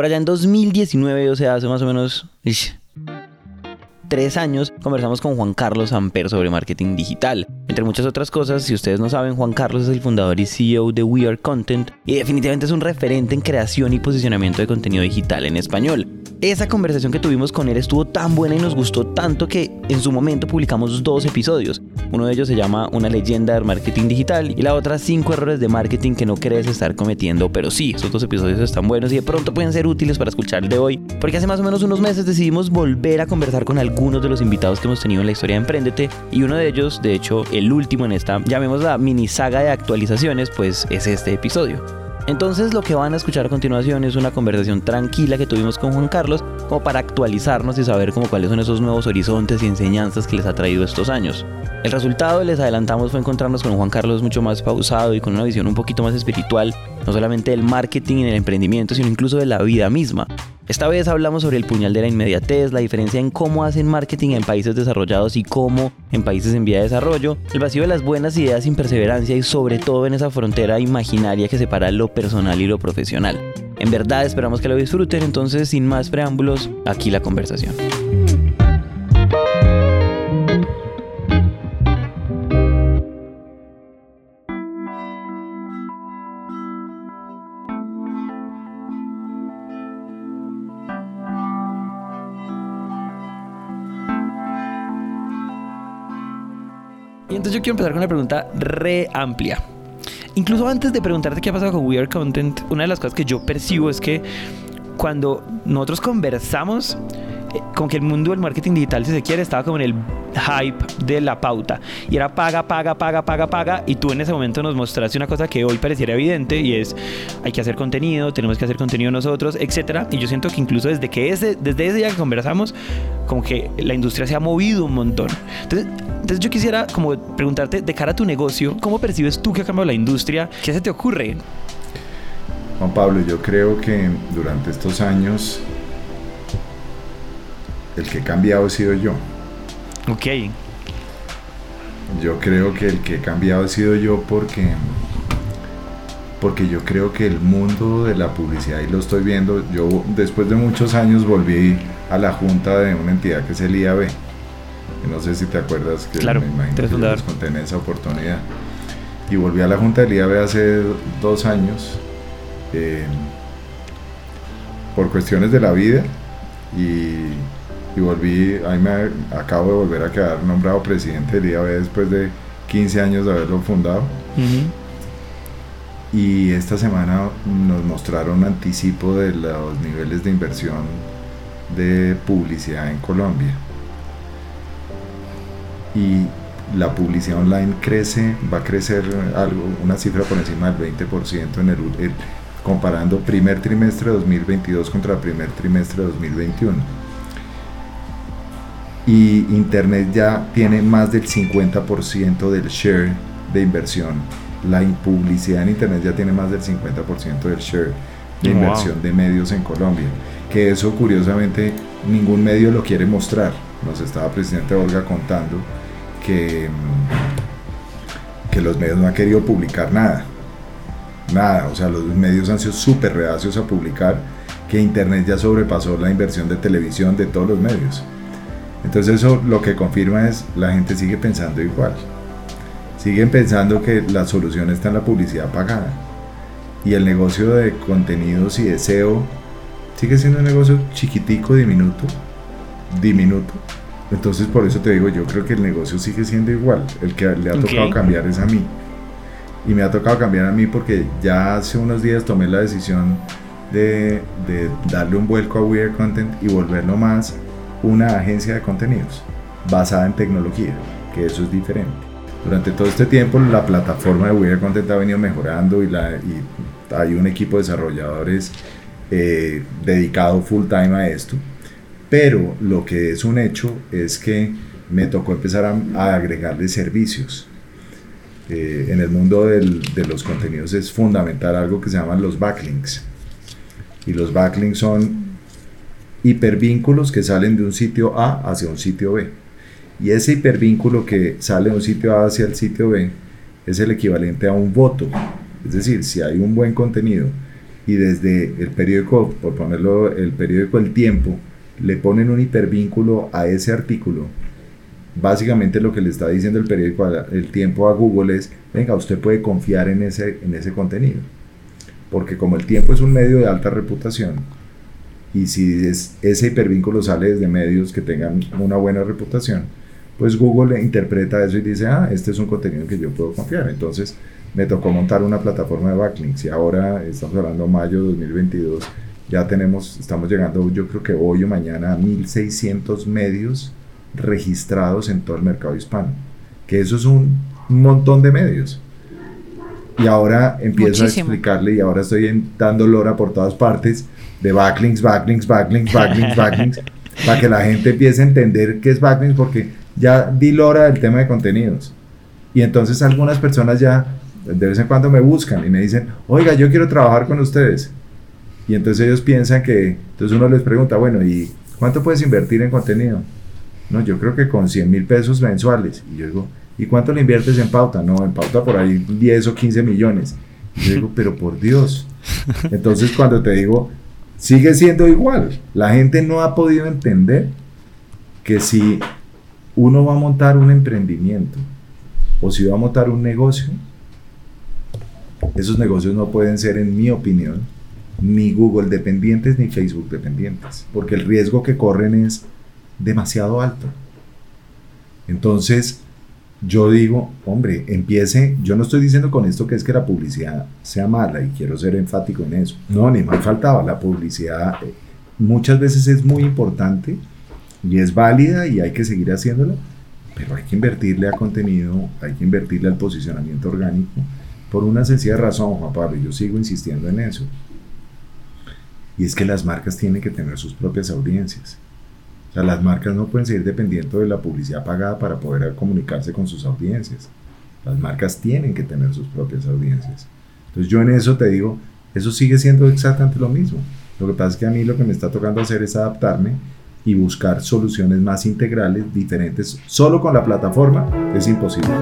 Por allá en 2019, o sea, hace más o menos tres años conversamos con Juan Carlos Amper sobre marketing digital. Entre muchas otras cosas, si ustedes no saben, Juan Carlos es el fundador y CEO de We Are Content y definitivamente es un referente en creación y posicionamiento de contenido digital en español. Esa conversación que tuvimos con él estuvo tan buena y nos gustó tanto que en su momento publicamos dos episodios. Uno de ellos se llama Una leyenda del marketing digital y la otra Cinco errores de marketing que no querés estar cometiendo, pero sí, esos dos episodios están buenos y de pronto pueden ser útiles para escuchar el de hoy, porque hace más o menos unos meses decidimos volver a conversar con algunos de los invitados que hemos tenido en la historia de Emprendete y uno de ellos, de hecho el último en esta, llamémosla mini saga de actualizaciones, pues es este episodio. Entonces lo que van a escuchar a continuación es una conversación tranquila que tuvimos con Juan Carlos como para actualizarnos y saber como cuáles son esos nuevos horizontes y enseñanzas que les ha traído estos años. El resultado, les adelantamos, fue encontrarnos con Juan Carlos mucho más pausado y con una visión un poquito más espiritual, no solamente del marketing y del emprendimiento, sino incluso de la vida misma. Esta vez hablamos sobre el puñal de la inmediatez, la diferencia en cómo hacen marketing en países desarrollados y cómo en países en vía de desarrollo, el vacío de las buenas ideas sin perseverancia y sobre todo en esa frontera imaginaria que separa lo personal y lo profesional. En verdad esperamos que lo disfruten, entonces sin más preámbulos, aquí la conversación. Y entonces yo quiero empezar con una pregunta re amplia. Incluso antes de preguntarte qué ha pasado con We Are Content, una de las cosas que yo percibo es que cuando nosotros conversamos, eh, con que el mundo del marketing digital, si se quiere, estaba como en el hype de la pauta. Y era paga, paga, paga, paga, paga. Y tú en ese momento nos mostraste una cosa que hoy pareciera evidente y es hay que hacer contenido, tenemos que hacer contenido nosotros, etcétera. Y yo siento que incluso desde que ese, desde ese día que conversamos, como que la industria se ha movido un montón. Entonces, entonces yo quisiera como preguntarte de cara a tu negocio, ¿cómo percibes tú que ha cambiado la industria? ¿Qué se te ocurre? Juan Pablo, yo creo que durante estos años el que he cambiado he sido yo. Ok. Yo creo que el que he cambiado he sido yo porque porque yo creo que el mundo de la publicidad, y lo estoy viendo, yo después de muchos años volví a la junta de una entidad que es el IAB. No sé si te acuerdas que claro, me imagino que les conté en esa oportunidad. Y volví a la junta del IAB hace dos años eh, por cuestiones de la vida y y volví, ahí me acabo de volver a quedar nombrado presidente del IAB después de 15 años de haberlo fundado. Y esta semana nos mostraron un anticipo de los niveles de inversión de publicidad en Colombia. Y la publicidad online crece, va a crecer algo, una cifra por encima del 20% en el, comparando primer trimestre de 2022 contra primer trimestre de 2021 y Internet ya tiene más del 50% del share de inversión. La publicidad en Internet ya tiene más del 50% del share de inversión de medios en Colombia. Que eso curiosamente ningún medio lo quiere mostrar. Nos estaba presidente Olga contando que, mm, que los medios no han querido publicar nada. Nada, o sea, los medios han sido súper reacios a publicar que Internet ya sobrepasó la inversión de televisión de todos los medios. Entonces eso lo que confirma es la gente sigue pensando igual. Siguen pensando que la solución está en la publicidad pagada. Y el negocio de contenidos y deseo sigue siendo un negocio chiquitico, diminuto, diminuto. Entonces por eso te digo, yo creo que el negocio sigue siendo igual. El que le ha tocado cambiar es a mí. Y me ha tocado cambiar a mí porque ya hace unos días tomé la decisión de, de darle un vuelco a Weird Content y volverlo más una agencia de contenidos basada en tecnología, que eso es diferente. Durante todo este tiempo la plataforma de Weird Content ha venido mejorando y, hay un equipo de desarrolladores eh, dedicado full time a esto. Pero lo que es un hecho es que me tocó empezar a, agregarle servicios. Eh, en el mundo de los contenidos es fundamental algo que se llaman los backlinks. Y los backlinks son hipervínculos que salen de un sitio A hacia un sitio B. Y ese hipervínculo que sale de un sitio A hacia el sitio B es el equivalente a un voto. Es decir, si hay un buen contenido y desde el periódico, por ponerlo, el periódico El Tiempo, le ponen un hipervínculo a ese artículo, básicamente lo que le está diciendo el periódico El Tiempo a Google es, venga, usted puede confiar en ese, en ese contenido. Porque como el tiempo es un medio de alta reputación, y si es, ese hipervínculo sale desde medios que tengan una buena reputación, pues Google interpreta eso y dice, ah, este es un contenido en que yo puedo confiar. Entonces me tocó montar una plataforma de backlinks y ahora estamos hablando mayo 2022, ya tenemos, estamos llegando yo creo que hoy o mañana a 1600 medios registrados en todo el mercado hispano, que eso es un montón de medios. Y ahora empiezo a explicarle y ahora estoy dando lora por todas partes de backlinks, backlinks, backlinks, backlinks, backlinks, para que la gente empiece a entender qué es backlinks, porque ya di lora del tema de contenidos. Y entonces algunas personas ya de vez en cuando me buscan y me dicen, oiga, yo quiero trabajar con ustedes. Y entonces ellos piensan que, entonces uno les pregunta, bueno, ¿y cuánto puedes invertir en contenido? No, yo creo que con 100 mil pesos mensuales. Y yo digo, ¿y cuánto le inviertes en pauta? No, en pauta por ahí 10 o 15 millones. Y yo digo, pero por Dios. Entonces cuando te digo, sigue siendo igual. La gente no ha podido entender que si uno va a montar un emprendimiento o si va a montar un negocio, esos negocios no pueden ser, en mi opinión, ni Google dependientes ni Facebook dependientes, porque el riesgo que corren es demasiado alto. Entonces, yo digo, hombre, empiece, yo no estoy diciendo con esto que es que la publicidad sea mala y quiero ser enfático en eso. No, ni mal faltaba, la publicidad eh, muchas veces es muy importante y es válida y hay que seguir haciéndolo, pero hay que invertirle a contenido, hay que invertirle al posicionamiento orgánico, por una sencilla razón, Juan Pablo, yo sigo insistiendo en eso. Y es que las marcas tienen que tener sus propias audiencias. O sea, las marcas no pueden seguir dependiendo de la publicidad pagada para poder comunicarse con sus audiencias. Las marcas tienen que tener sus propias audiencias. Entonces yo en eso te digo, eso sigue siendo exactamente lo mismo. Lo que pasa es que a mí lo que me está tocando hacer es adaptarme y buscar soluciones más integrales, diferentes. Solo con la plataforma es imposible.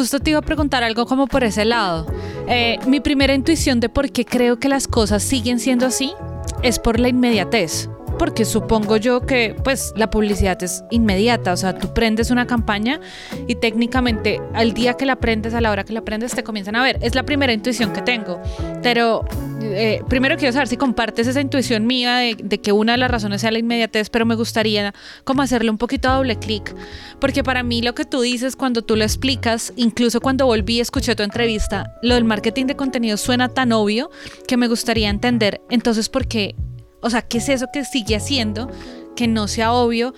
Justo te iba a preguntar algo como por ese lado. Eh, mi primera intuición de por qué creo que las cosas siguen siendo así es por la inmediatez porque supongo yo que pues la publicidad es inmediata, o sea, tú prendes una campaña y técnicamente al día que la prendes, a la hora que la prendes, te comienzan a ver. Es la primera intuición que tengo, pero eh, primero quiero saber si compartes esa intuición mía de, que una de las razones sea la inmediatez, pero me gustaría como hacerle un poquito a doble clic, porque para mí lo que tú dices cuando tú lo explicas, incluso cuando volví y escuché tu entrevista, lo del marketing de contenido suena tan obvio que me gustaría entender entonces por qué o sea, ¿qué es eso que sigue haciendo que no sea obvio?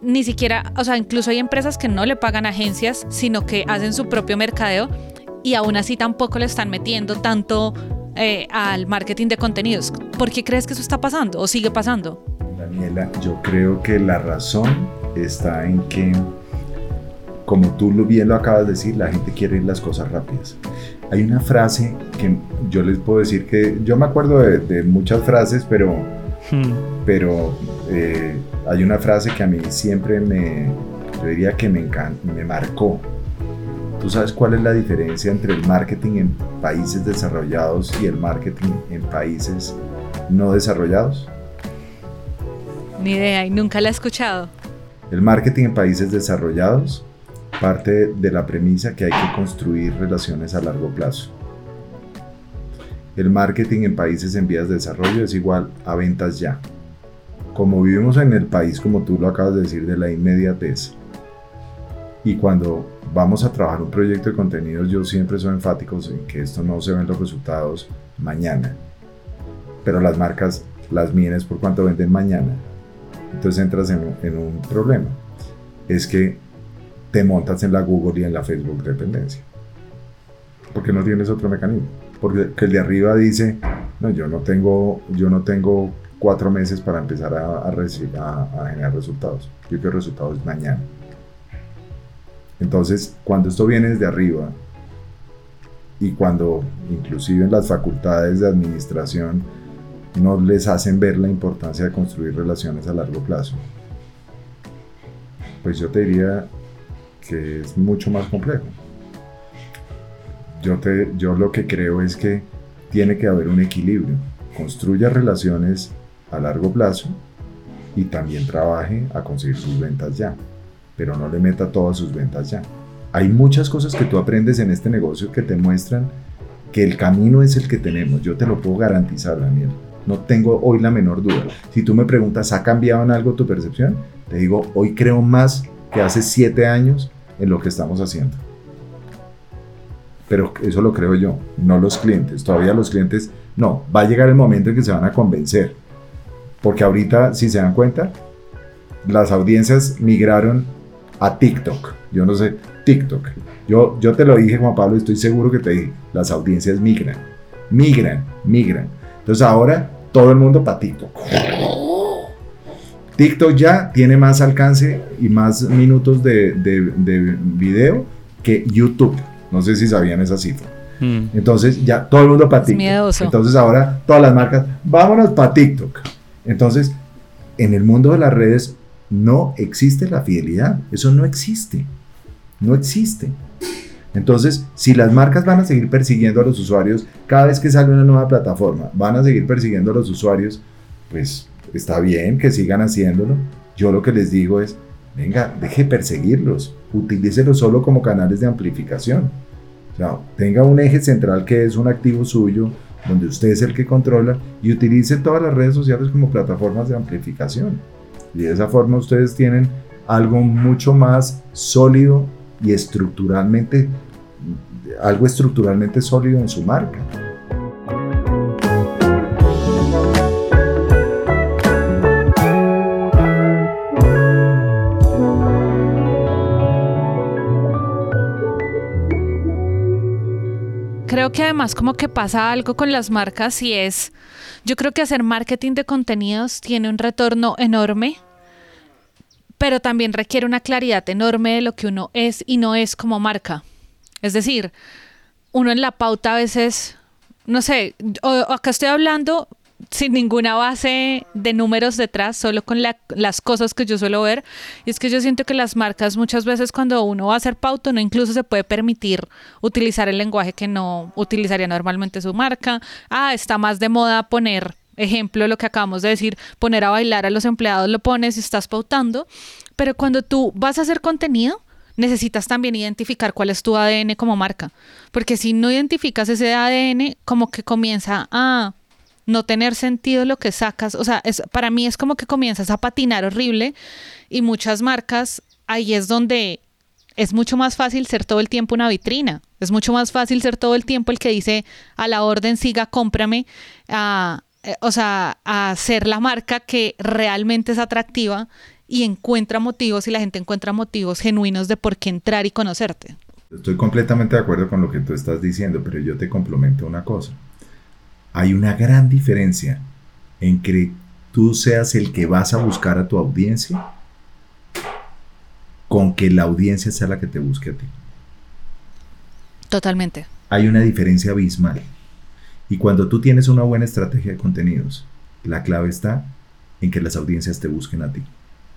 Ni siquiera, o sea, incluso hay empresas que no le pagan agencias, sino que hacen su propio mercadeo y aún así tampoco le están metiendo tanto eh, al marketing de contenidos. ¿Por qué crees que eso está pasando o sigue pasando? Daniela, yo creo que la razón está en que, como tú bien lo acabas de decir, la gente quiere las cosas rápidas. Hay una frase que yo les puedo decir que yo me acuerdo de, de muchas frases, pero Hmm. Pero eh, hay una frase que a mí siempre me, yo diría que me, me marcó. ¿Tú sabes cuál es la diferencia entre el marketing en países desarrollados y el marketing en países no desarrollados? Ni idea y nunca la he escuchado. El marketing en países desarrollados parte de la premisa que hay que construir relaciones a largo plazo. El marketing en países en vías de desarrollo es igual a ventas ya. Como vivimos en el país, como tú lo acabas de decir, de la inmediatez, y cuando vamos a trabajar un proyecto de contenidos, yo siempre soy enfático en que esto no se ven los resultados mañana. Pero las marcas las miden por cuánto venden mañana. Entonces entras en, en un problema. Es que te montas en la Google y en la Facebook dependencia. Porque no tienes otro mecanismo porque el de arriba dice, no, yo no tengo, yo no tengo cuatro meses para empezar a, a, a, generar resultados. Yo quiero resultados mañana. Entonces, cuando esto viene desde arriba y cuando inclusive en las facultades de administración no les hacen ver la importancia de construir relaciones a largo plazo, pues yo te diría que es mucho más complejo. Yo, lo que creo es que tiene que haber un equilibrio. Construya relaciones a largo plazo y también trabaje a conseguir sus ventas ya, pero no le meta todas sus ventas ya. Hay muchas cosas que tú aprendes en este negocio que te muestran que el camino es el que tenemos. Yo te lo puedo garantizar, Daniel. No tengo hoy la menor duda. Si tú me preguntas, ¿ha cambiado en algo tu percepción? Te digo, hoy creo más que hace siete años en lo que estamos haciendo. Pero eso lo creo yo, no los clientes. Todavía los clientes, no, va a llegar el momento en que se van a convencer. Porque ahorita, si se dan cuenta, las audiencias migraron a TikTok. Yo no sé, TikTok. Yo, yo te lo dije, Juan Pablo, estoy seguro que te dije, las audiencias migran, migran, migran. Entonces ahora todo el mundo para TikTok. TikTok ya tiene más alcance y más minutos de, de, video que YouTube. No sé si sabían esa cifra. Hmm. Entonces ya todo el mundo para TikTok. Entonces ahora todas las marcas, vámonos para TikTok. Entonces, en el mundo de las redes no existe la fidelidad. Eso no existe. No existe. Entonces, si las marcas van a seguir persiguiendo a los usuarios, cada vez que sale una nueva plataforma, van a seguir persiguiendo a los usuarios, pues está bien que sigan haciéndolo. Yo lo que les digo es, venga, deje perseguirlos, utilícelos solo como canales de amplificación. Tenga un eje central que es un activo suyo, donde usted es el que controla, y utilice todas las redes sociales como plataformas de amplificación. Y de esa forma ustedes tienen algo mucho más sólido y estructuralmente, algo estructuralmente sólido en su marca. Que además como que pasa algo con las marcas y es, yo creo que hacer marketing de contenidos tiene un retorno enorme pero también requiere una claridad enorme de lo que uno es y no es como marca. Es decir, uno en la pauta a veces, no sé, acá estoy hablando sin ninguna base de números detrás, solo con las cosas que yo suelo ver. Y es que yo siento que las marcas muchas veces cuando uno va a hacer pauta, no incluso se puede permitir utilizar el lenguaje que no utilizaría normalmente su marca. Ah, está más de moda poner ejemplo, lo que acabamos de decir, poner a bailar a los empleados, lo pones y estás pautando, pero cuando tú vas a hacer contenido, necesitas también identificar cuál es tu ADN como marca, porque si no identificas ese ADN, como que comienza a no tener sentido lo que sacas, o sea, es, para mí es como que comienzas a patinar horrible y muchas marcas, ahí es donde es mucho más fácil ser todo el tiempo una vitrina. Es mucho más fácil ser todo el tiempo el que dice a la orden siga, cómprame, a, eh, o sea, a ser la marca que realmente es atractiva y encuentra motivos y la gente encuentra motivos genuinos de por qué entrar y conocerte. Estoy completamente de acuerdo con lo que tú estás diciendo, pero yo te complemento una cosa. Hay una gran diferencia en que tú seas el que vas a buscar a tu audiencia con que la audiencia sea la que te busque a ti. Totalmente. Hay una diferencia abismal. Y cuando tú tienes una buena estrategia de contenidos, la clave está en que las audiencias te busquen a ti.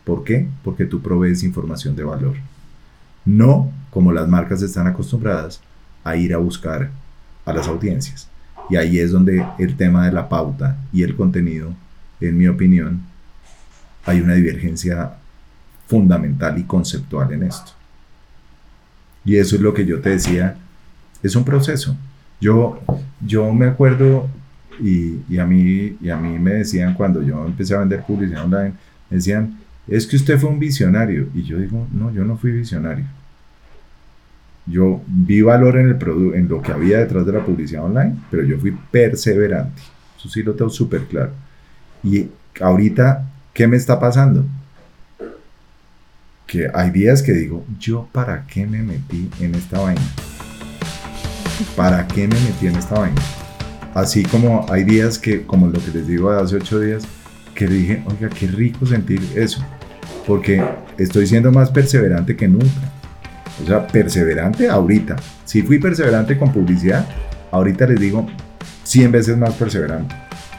¿Por qué? Porque tú provees información de valor. No como las marcas están acostumbradas a ir a buscar a las audiencias. Y ahí es donde el tema de la pauta y el contenido, en mi opinión, hay una divergencia fundamental y conceptual en esto. Y eso es lo que yo te decía, es un proceso. Yo, yo me acuerdo y, a mí, y a mí me decían cuando yo empecé a vender publicidad online, decían, es que usted fue un visionario. Y yo digo, no, yo no fui visionario. Yo vi valor en, el en lo que había detrás de la publicidad online, pero yo fui perseverante. Eso sí lo tengo súper claro. Y ahorita, ¿qué me está pasando? Que hay días que digo, ¿yo para qué me metí en esta vaina? ¿para qué me metí en esta vaina? Así como hay días que, como lo que les digo de hace ocho días, que dije, oiga, qué rico sentir eso, porque estoy siendo más perseverante que nunca. O sea, perseverante ahorita. Si fui perseverante con publicidad, ahorita les digo 100 veces más perseverante,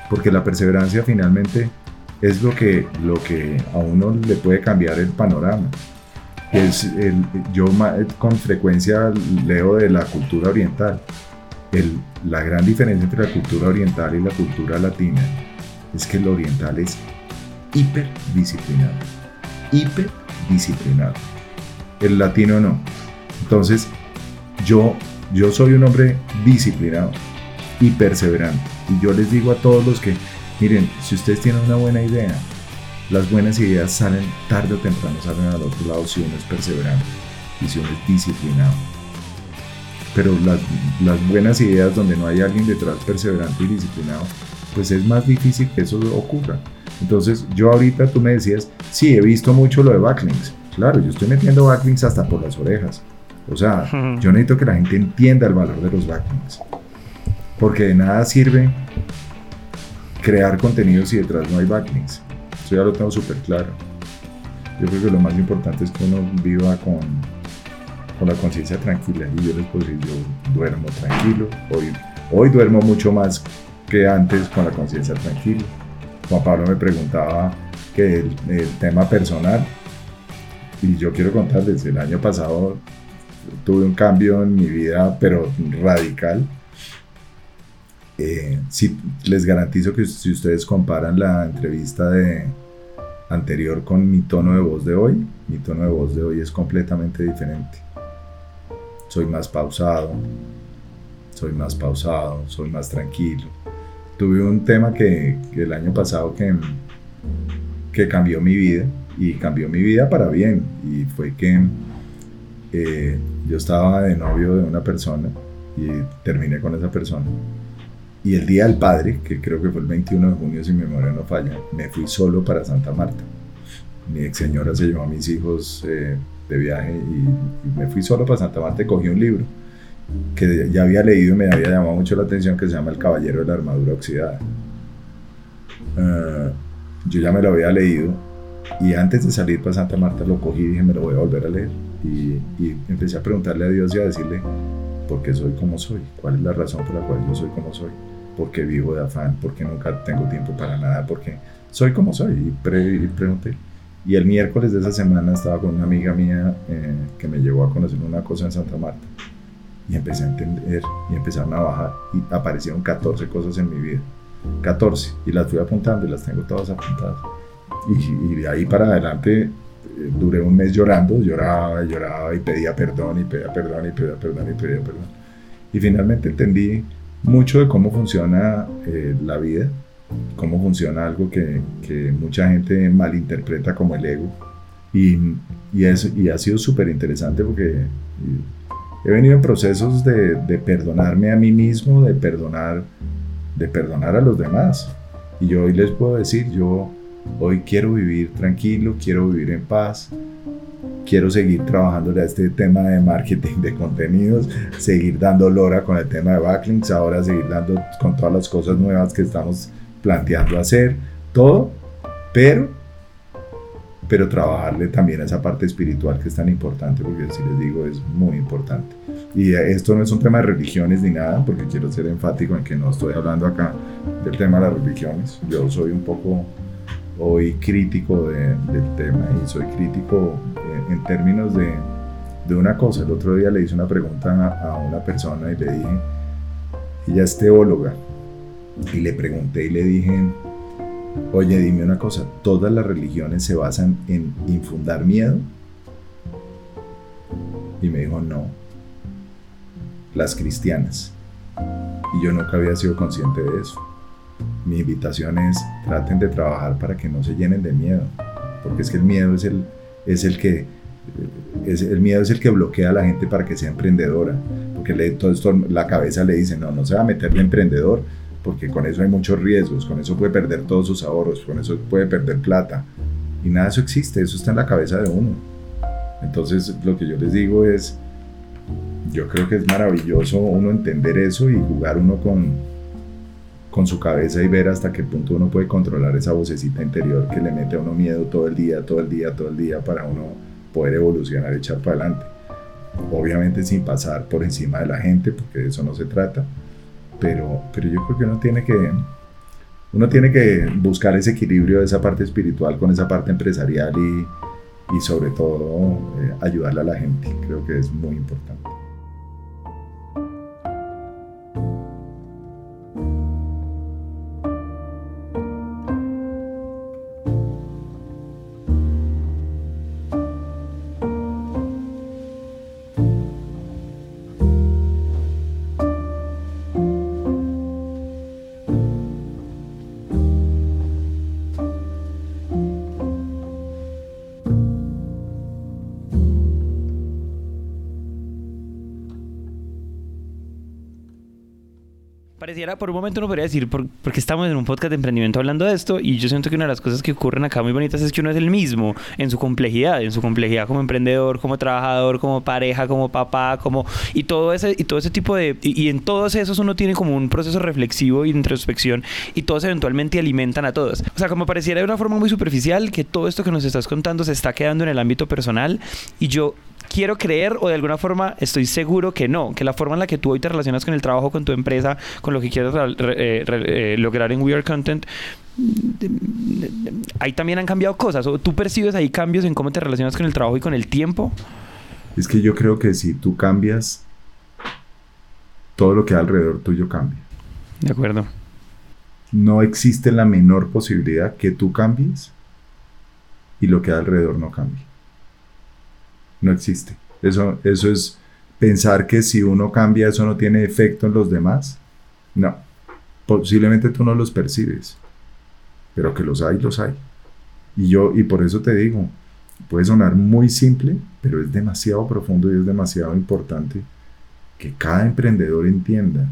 porque la perseverancia finalmente es lo que, lo que a uno le puede cambiar el panorama. es el, yo con frecuencia leo de la cultura oriental. El, la gran diferencia entre la cultura oriental y la cultura latina es que el oriental es hiperdisciplinado. Hiperdisciplinado. El latino no. Entonces, yo, yo soy un hombre disciplinado y perseverante. Y yo les digo a todos los que, miren, si ustedes tienen una buena idea, las buenas ideas salen tarde o temprano, salen al otro lado si uno es perseverante y si uno es disciplinado. Pero las, las buenas ideas donde no hay alguien detrás perseverante y disciplinado, pues es más difícil que eso ocurra. Entonces, yo ahorita tú me decías, sí, he visto mucho lo de backlinks. Claro, yo estoy metiendo backlinks hasta por las orejas. O sea, yo necesito que la gente entienda el valor de los backlinks. Porque de nada sirve crear contenido si detrás no hay backlinks. Eso ya lo tengo súper claro. Yo creo que lo más importante es que uno viva con, con la conciencia tranquila. Y yo les puedo decir, yo duermo tranquilo. Hoy, hoy duermo mucho más que antes con la conciencia tranquila. Juan Pablo me preguntaba que el, tema personal, y yo quiero contarles, el año pasado tuve un cambio en mi vida, pero radical. Eh, si, les garantizo que si ustedes comparan la entrevista de anterior con mi tono de voz de hoy, mi tono de voz de hoy es completamente diferente. Soy más pausado, soy más pausado, soy más tranquilo. Tuve un tema que, el año pasado que, que cambió mi vida y cambió mi vida para bien y fue que eh, yo estaba de novio de una persona y terminé con esa persona y el Día del Padre, que creo que fue el 21 de junio, si mi memoria no falla, me fui solo para Santa Marta. Mi ex señora se llevó a mis hijos eh, de viaje y, me fui solo para Santa Marta y cogí un libro que ya había leído y me había llamado mucho la atención que se llama El Caballero de la Armadura Oxidada. Ah, yo ya me lo había leído y antes de salir para Santa Marta lo cogí y dije me lo voy a volver a leer y, y empecé a preguntarle a Dios y a decirle por qué soy como soy, cuál es la razón por la cual yo soy como soy porque vivo de afán, porque nunca tengo tiempo para nada, porque soy como soy. Y, pregunté. Y el miércoles de esa semana estaba con una amiga mía eh, que me llevó a conocer una cosa en Santa Marta. Y empecé a entender y empezaron a bajar. Y aparecieron 14 cosas en mi vida. 14. Y las fui apuntando y las tengo todas apuntadas. Y, de ahí para adelante eh, duré un mes llorando, lloraba, lloraba y pedía perdón y pedía perdón y pedía perdón y pedía perdón. Y finalmente entendí mucho de cómo funciona eh, la vida, cómo funciona algo que, que, mucha gente malinterpreta como el ego. Y, y, es, y ha sido súper interesante porque he venido en procesos de, de, perdonarme a mí mismo, de perdonar, de perdonar a los demás. Y yo hoy les puedo decir, yo hoy quiero vivir tranquilo, quiero vivir en paz, quiero seguir trabajando en este tema de marketing de contenidos, seguir dando lora con el tema de backlinks, ahora seguir dando con todas las cosas nuevas que estamos planteando hacer, todo, pero pero trabajarle también a esa parte espiritual que es tan importante, porque si les digo es muy importante. Y esto no es un tema de religiones ni nada, porque quiero ser enfático en que no estoy hablando acá del tema de las religiones. Yo soy un poco hoy crítico del tema y soy crítico en términos de, de, una cosa. El otro día le hice una pregunta a, una persona y le dije, ella es teóloga, y le pregunté y le dije, oye, dime una cosa, ¿todas las religiones se basan en infundar miedo? Y me dijo, no, las cristianas. Y yo nunca había sido consciente de eso. Mi invitación es, traten de trabajar para que no se llenen de miedo, porque es que el miedo es el, es el que es, el miedo es el que bloquea a la gente para que sea emprendedora, porque le, todo esto, la cabeza le dice, no, no se va a meter de emprendedor, porque con eso hay muchos riesgos, con eso puede perder todos sus ahorros, con eso puede perder plata, y nada de eso existe, eso está en la cabeza de uno. Entonces lo que yo les digo es, yo creo que es maravilloso uno entender eso y jugar uno con, con su cabeza y ver hasta qué punto uno puede controlar esa vocecita interior que le mete a uno miedo todo el día, todo el día, todo el día para uno poder evolucionar, echar para adelante. Obviamente sin pasar por encima de la gente, porque de eso no se trata, pero, pero yo creo que uno tiene que, uno tiene que buscar ese equilibrio de esa parte espiritual con esa parte empresarial y, y sobre todo eh, ayudarle a la gente. Creo que es muy importante. Pareciera, por un momento uno podría decir, porque estamos en un podcast de emprendimiento hablando de esto, y yo siento que una de las cosas que ocurren acá muy bonitas es que uno es el mismo en su complejidad, en su complejidad como emprendedor, como trabajador, como pareja, como papá, como y todo ese y todo ese tipo de y, en todos esos uno tiene como un proceso reflexivo y de introspección y todos eventualmente alimentan a todos. O sea, como pareciera de una forma muy superficial que todo esto que nos estás contando se está quedando en el ámbito personal y yo quiero creer o de alguna forma estoy seguro que no, que la forma en la que tú hoy te relacionas con el trabajo, con tu empresa, con lo que quieres eh, eh, lograr en We Are Content, ahí también han cambiado cosas. ¿O tú percibes ahí cambios en cómo te relacionas con el trabajo y con el tiempo? Es que yo creo que si tú cambias, todo lo que hay alrededor tuyo cambia. De acuerdo. No existe la menor posibilidad que tú cambies y lo que hay alrededor no cambie no existe. Eso, eso es pensar que si uno cambia eso no tiene efecto en los demás. No, posiblemente tú no los percibes, pero que los hay, los hay. Y yo, y por eso te digo, puede sonar muy simple, pero es demasiado profundo y es demasiado importante que cada emprendedor entienda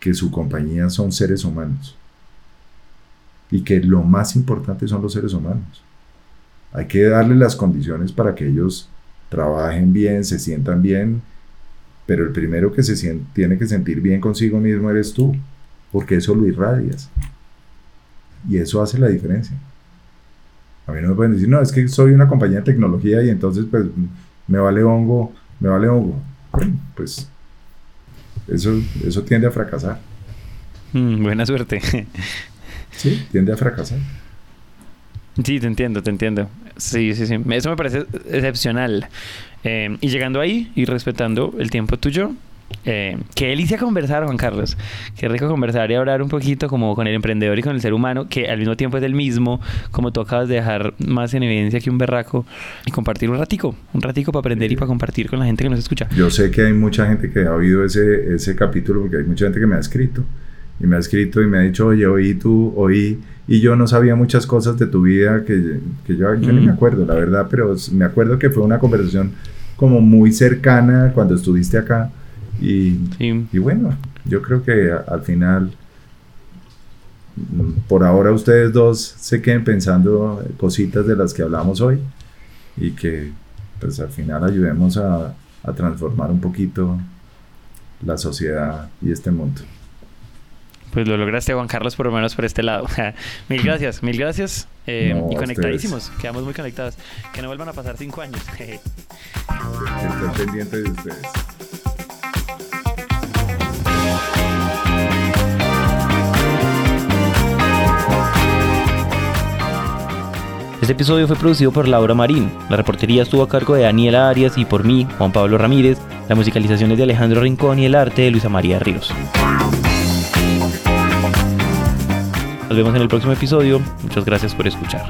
que su compañía son seres humanos y que lo más importante son los seres humanos. Hay que darle las condiciones para que ellos trabajen bien, se sientan bien, pero el primero que se tiene que sentir bien consigo mismo eres tú, porque eso lo irradias. Y eso hace la diferencia. A mí no me pueden decir, no, es que soy una compañía de tecnología y entonces pues me vale hongo, me vale hongo. Bueno, pues eso, eso tiende a fracasar. Mm, buena suerte. sí, tiende a fracasar. Sí, te entiendo, te entiendo. Sí, sí, sí. Eso me parece excepcional. Eh, y llegando ahí y respetando el tiempo tuyo, eh, qué delicia conversar, Juan Carlos. Qué rico conversar y hablar un poquito como con el emprendedor y con el ser humano, que al mismo tiempo es el mismo, como tú acabas de dejar más en evidencia que un berraco, y compartir un ratico, un ratico para aprender y para compartir con la gente que nos escucha. Yo sé que hay mucha gente que ha oído ese, ese capítulo, porque hay mucha gente que me ha escrito, y me ha escrito y me ha dicho, oye, oí tú, oí y yo no sabía muchas cosas de tu vida que, que yo, yo ni me mm. acuerdo, la verdad, pero me acuerdo que fue una conversación como muy cercana cuando estuviste acá y, y bueno, yo creo que al final, mm, por ahora ustedes dos se queden pensando cositas de las que hablamos hoy y que pues al final ayudemos a, a transformar un poquito la sociedad y este mundo. Pues lo lograste, Juan Carlos, por lo menos por este lado. mil gracias, mil gracias. Eh, y conectadísimos, quedamos muy conectados. Que no vuelvan a pasar cinco años. Estoy pendiente de ustedes. Este episodio fue producido por Laura Marín. La reportería estuvo a cargo de Daniela Arias y por mí, Juan Pablo Ramírez. La musicalización es de Alejandro Rincón y el arte de Luisa María Ríos. Nos vemos en el próximo episodio. Muchas gracias por escuchar.